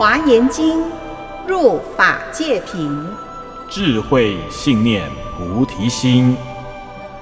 华严经，入法界品，智慧信念菩提心，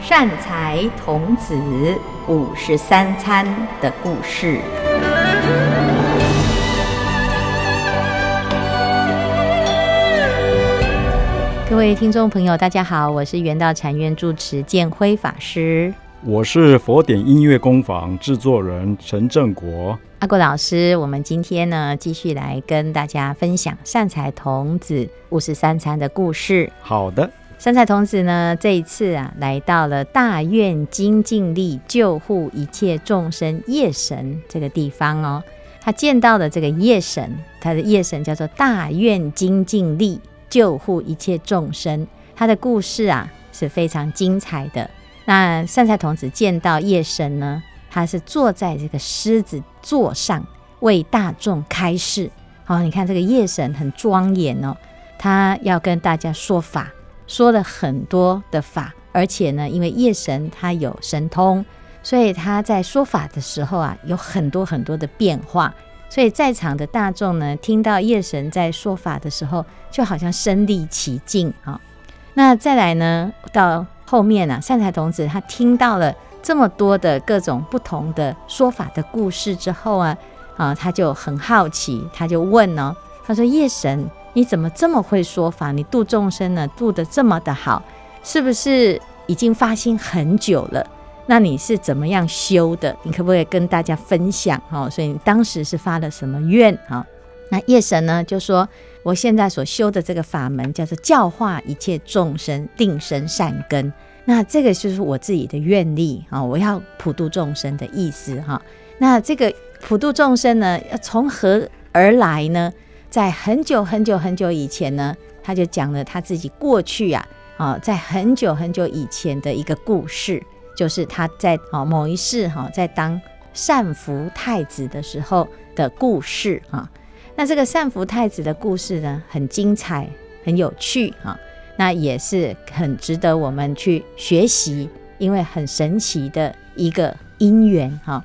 善财童子五十三参的故事。各位听众朋友，大家好，我是圆道禅院住持建辉法师，我是佛典音乐工坊制作人陈正国。阿国老师，我们今天呢，继续来跟大家分享善财童子五十三参的故事。好的，善财童子呢，这一次啊，来到了大愿精进力救护一切众生夜神这个地方哦。他见到的这个夜神，他的夜神叫做大愿精进力。救护一切众生，他的故事啊是非常精彩的。那善财童子见到夜神呢，他是坐在这个狮子座上为大众开示。好，你看这个夜神很庄严哦，他要跟大家说法，说了很多的法，而且呢，因为夜神他有神通，所以他在说法的时候啊，有很多很多的变化。所以在场的大众呢，听到夜神在说法的时候，就好像身历其境啊。那再来呢，到后面啊，善财童子他听到了这么多的各种不同的说法的故事之后啊，啊，他就很好奇，他就问呢，他说：“夜神，你怎么这么会说法？你度众生呢，度得这么的好，是不是已经发心很久了？”那你是怎么样修的？你可不可以跟大家分享？哈，所以你当时是发了什么愿？哈，那夜神呢就说：我现在所修的这个法门叫做教化一切众生，定生善根。那这个就是我自己的愿力啊，我要普度众生的意思哈。那这个普度众生呢，要从何而来呢？在很久很久很久以前呢，他就讲了他自己过去啊，啊，在很久很久以前的一个故事。就是他在啊某一世哈，在当善福太子的时候的故事啊。那这个善福太子的故事呢，很精彩，很有趣啊。那也是很值得我们去学习，因为很神奇的一个因缘哈。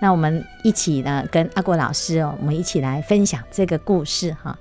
那我们一起呢，跟阿国老师哦，我们一起来分享这个故事哈。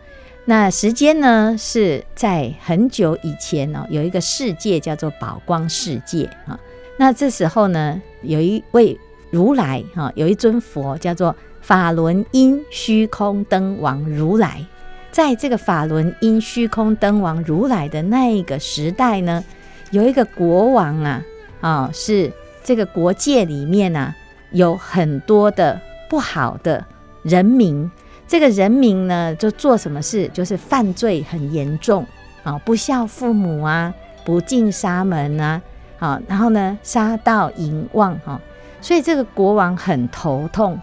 那时间呢，是在很久以前哦，有一个世界叫做宝光世界啊。那这时候呢，有一位如来哈，有一尊佛叫做法轮因虚空灯王如来。在这个法轮因虚空灯王如来的那一个时代呢，有一个国王啊，啊，是这个国界里面啊，有很多的不好的人民。这个人民呢，就做什么事，就是犯罪很严重啊，不孝父母啊，不敬沙门啊。好，然后呢，杀盗淫妄哈，所以这个国王很头痛，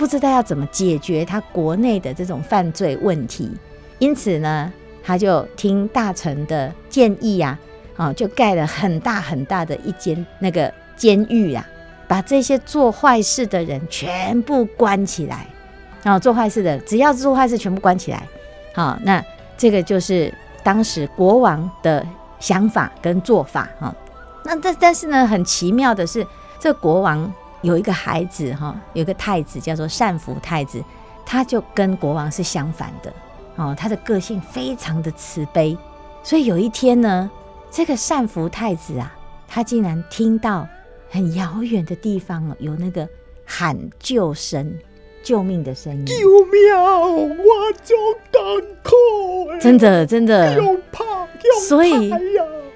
不知道要怎么解决他国内的这种犯罪问题。因此呢，他就听大臣的建议呀，啊，就盖了很大很大的一间那个监狱啊，把这些做坏事的人全部关起来。然后做坏事的，只要做坏事，全部关起来。好，那这个就是当时国王的想法跟做法哈。那但但是呢，很奇妙的是，这国王有一个孩子哈，有一个太子叫做善福太子，他就跟国王是相反的哦，他的个性非常的慈悲，所以有一天呢，这个善福太子啊，他竟然听到很遥远的地方有那个喊救声、救命的声音，救命！我就赶快，真的真的，所以。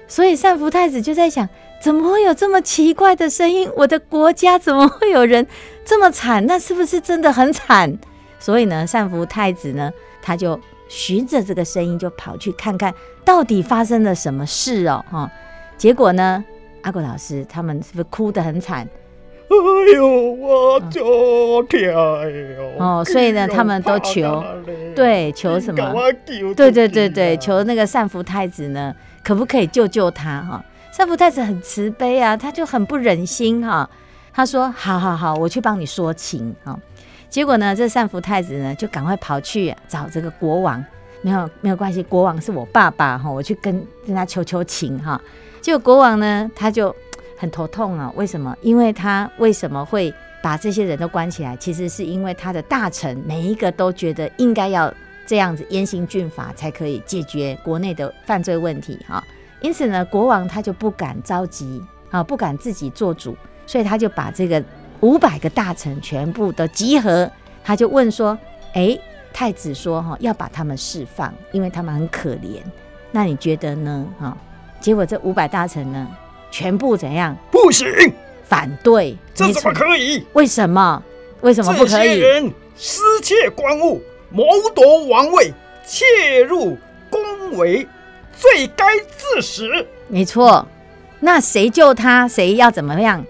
所以善福太子就在想，怎么会有这么奇怪的声音？我的国家怎么会有人这么惨？那是不是真的很惨？所以呢，善福太子呢，他就循着这个声音就跑去看看到底发生了什么事哦，哈！结果呢，阿国老师他们是不是哭得很惨？哎呦，我就天哟！哦，所以呢，他们都求，对，求什么？对对对对，求那个善福太子呢，可不可以救救他？哈，善福太子很慈悲啊，他就很不忍心哈，他说：好好好，我去帮你说情。哈，结果呢，这善福太子呢，就赶快跑去找这个国王，没有没有关系，国王是我爸爸哈，我去跟跟他求求情哈。结果国王呢，他就。很头痛啊！为什么？因为他为什么会把这些人都关起来？其实是因为他的大臣每一个都觉得应该要这样子严刑峻法才可以解决国内的犯罪问题哈。因此呢，国王他就不敢着急啊，不敢自己做主，所以他就把这个五百个大臣全部都集合，他就问说：“哎，太子说哈要把他们释放，因为他们很可怜。那你觉得呢？哈？”结果这五百大臣呢，全部怎样？不行，反对，这怎么可以？为什么？为什么不可以？这些人私窃官物，谋夺王位，窃入宫闈，罪该自死。没错，那谁救他？谁要怎么样？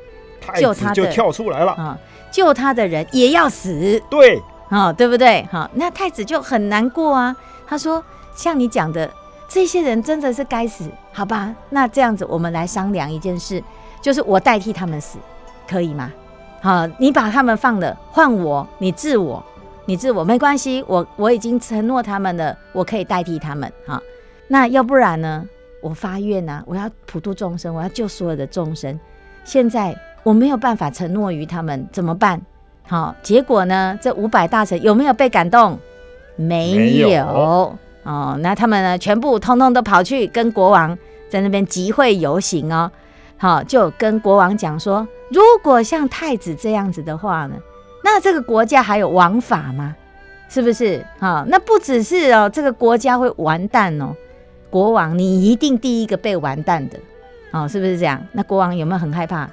救他就跳出来了啊！救他的人也要死。对，啊，对不对？好，那太子就很难过啊。他说：“像你讲的。”这些人真的是该死，好吧？那这样子，我们来商量一件事，就是我代替他们死，可以吗？好，你把他们放了，换我，你治我，你治我，没关系，我我已经承诺他们了，我可以代替他们。哈，那要不然呢？我发愿呐、啊，我要普度众生，我要救所有的众生。现在我没有办法承诺于他们，怎么办？好，结果呢？这五百大臣有没有被感动？没有。没有哦，那他们呢？全部通通都跑去跟国王在那边集会游行哦。好，就跟国王讲说，如果像太子这样子的话呢，那这个国家还有王法吗？是不是？好，那不只是哦，这个国家会完蛋哦。国王，你一定第一个被完蛋的哦，是不是这样？那国王有没有很害怕？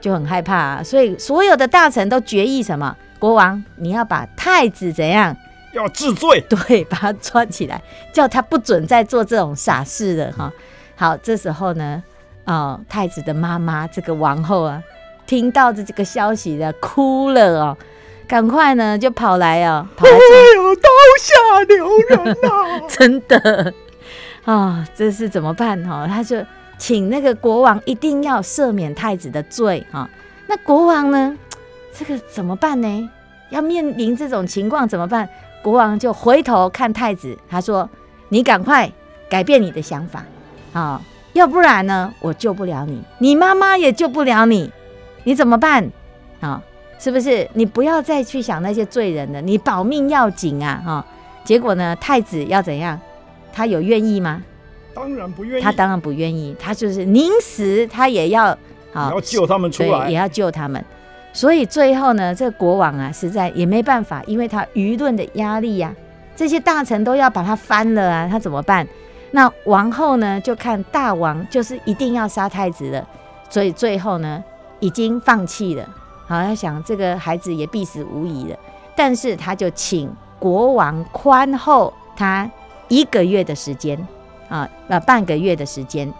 就很害怕啊。所以所有的大臣都决议什么？国王，你要把太子怎样？要治罪，对，把他抓起来，叫他不准再做这种傻事了哈。好，这时候呢，哦，太子的妈妈这个王后啊，听到这这个消息的，哭了哦，赶快呢就跑来哦，跑来哎呦，刀下留人呐、啊，真的啊、这是怎么办哈？他就请那个国王一定要赦免太子的罪哈。那国王呢，这个怎么办呢？要面临这种情况怎么办？国王就回头看太子，他说：“你赶快改变你的想法啊，要不然呢，我救不了你，你妈妈也救不了你，你怎么办啊？是不是？你不要再去想那些罪人了，你保命要紧啊！哈，结果呢，太子要怎样？他有愿意吗？当然不愿意，他当然不愿意，他就是宁死他也要啊，要救他们出来，也要救他们。”所以最后呢，这个国王啊，实在也没办法，因为他舆论的压力呀、啊，这些大臣都要把他翻了啊，他怎么办？那王后呢，就看大王就是一定要杀太子了，所以最后呢，已经放弃了。好，他想这个孩子也必死无疑了，但是他就请国王宽厚他一个月的时间啊，呃，半个月的时间，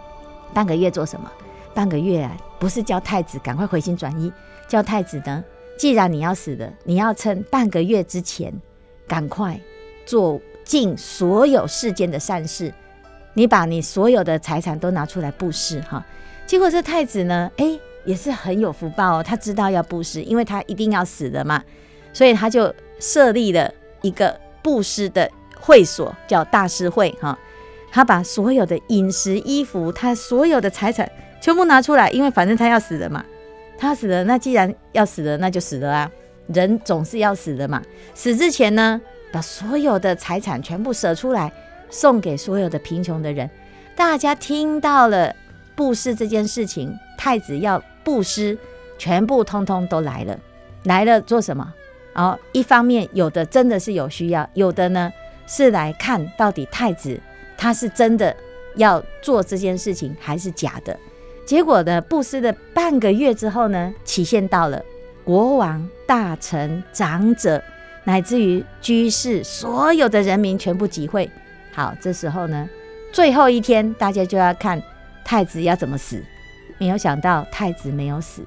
半个月做什么？半个月啊，不是叫太子赶快回心转意。叫太子呢，既然你要死的，你要趁半个月之前，赶快做尽所有世间的善事，你把你所有的财产都拿出来布施哈。结果这太子呢，哎，也是很有福报哦，他知道要布施，因为他一定要死的嘛，所以他就设立了一个布施的会所，叫大师会哈。他把所有的饮食、衣服，他所有的财产全部拿出来，因为反正他要死了嘛。他死了，那既然要死了，那就死了啊！人总是要死的嘛。死之前呢，把所有的财产全部舍出来，送给所有的贫穷的人。大家听到了布施这件事情，太子要布施，全部通通都来了。来了做什么？哦，一方面有的真的是有需要，有的呢是来看到底太子他是真的要做这件事情，还是假的。结果呢，布施的半个月之后呢，期限到了，国王、大臣、长者，乃至于居士，所有的人民全部集会。好，这时候呢，最后一天，大家就要看太子要怎么死。没有想到太子没有死，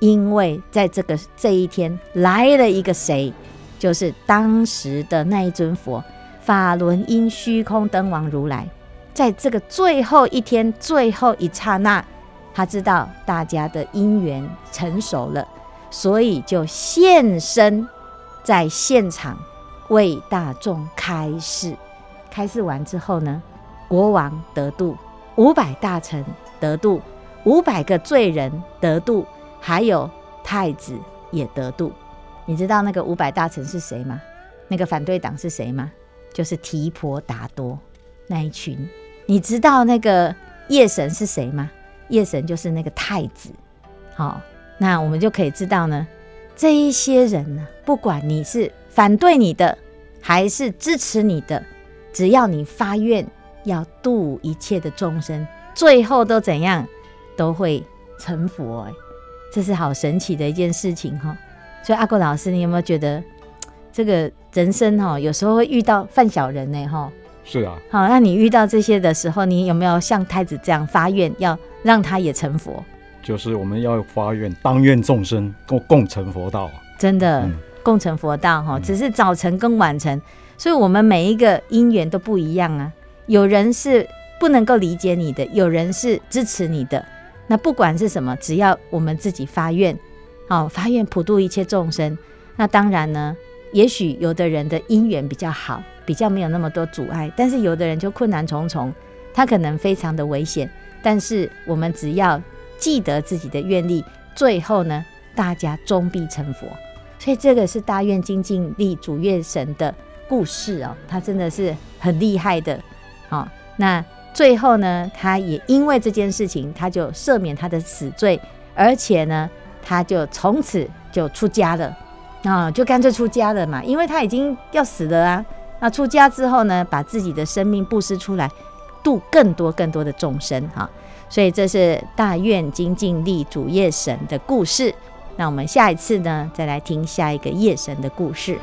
因为在这个这一天来了一个谁，就是当时的那一尊佛，法轮音虚空灯王如来，在这个最后一天最后一刹那。他知道大家的因缘成熟了，所以就现身在现场为大众开示。开示完之后呢，国王得度，五百大臣得度，五百个罪人得度，还有太子也得度。你知道那个五百大臣是谁吗？那个反对党是谁吗？就是提婆达多那一群。你知道那个夜神是谁吗？夜神就是那个太子。好，那我们就可以知道呢，这一些人呢，不管你是反对你的，还是支持你的，只要你发愿要度一切的众生，最后都怎样，都会成佛。哎，这是好神奇的一件事情哈。所以阿国老师，你有没有觉得这个人生哈，有时候会遇到犯小人呢？哈，是啊。好，那你遇到这些的时候，你有没有像太子这样发愿，要让他也成佛？就是我们要发愿，当愿众生共共成佛道。真的，嗯、共成佛道哈，只是早晨跟晚成，所以我们每一个因缘都不一样啊。有人是不能够理解你的，有人是支持你的。那不管是什么，只要我们自己发愿。好，发愿普度一切众生。那当然呢，也许有的人的姻缘比较好，比较没有那么多阻碍，但是有的人就困难重重，他可能非常的危险。但是我们只要记得自己的愿力，最后呢，大家终必成佛。所以这个是大愿精进力主月神的故事哦，他真的是很厉害的。好，那最后呢，他也因为这件事情，他就赦免他的死罪，而且呢。他就从此就出家了，啊，就干脆出家了嘛，因为他已经要死了啊。那出家之后呢，把自己的生命布施出来，度更多更多的众生哈。所以这是大愿精进力主夜神的故事。那我们下一次呢，再来听下一个夜神的故事。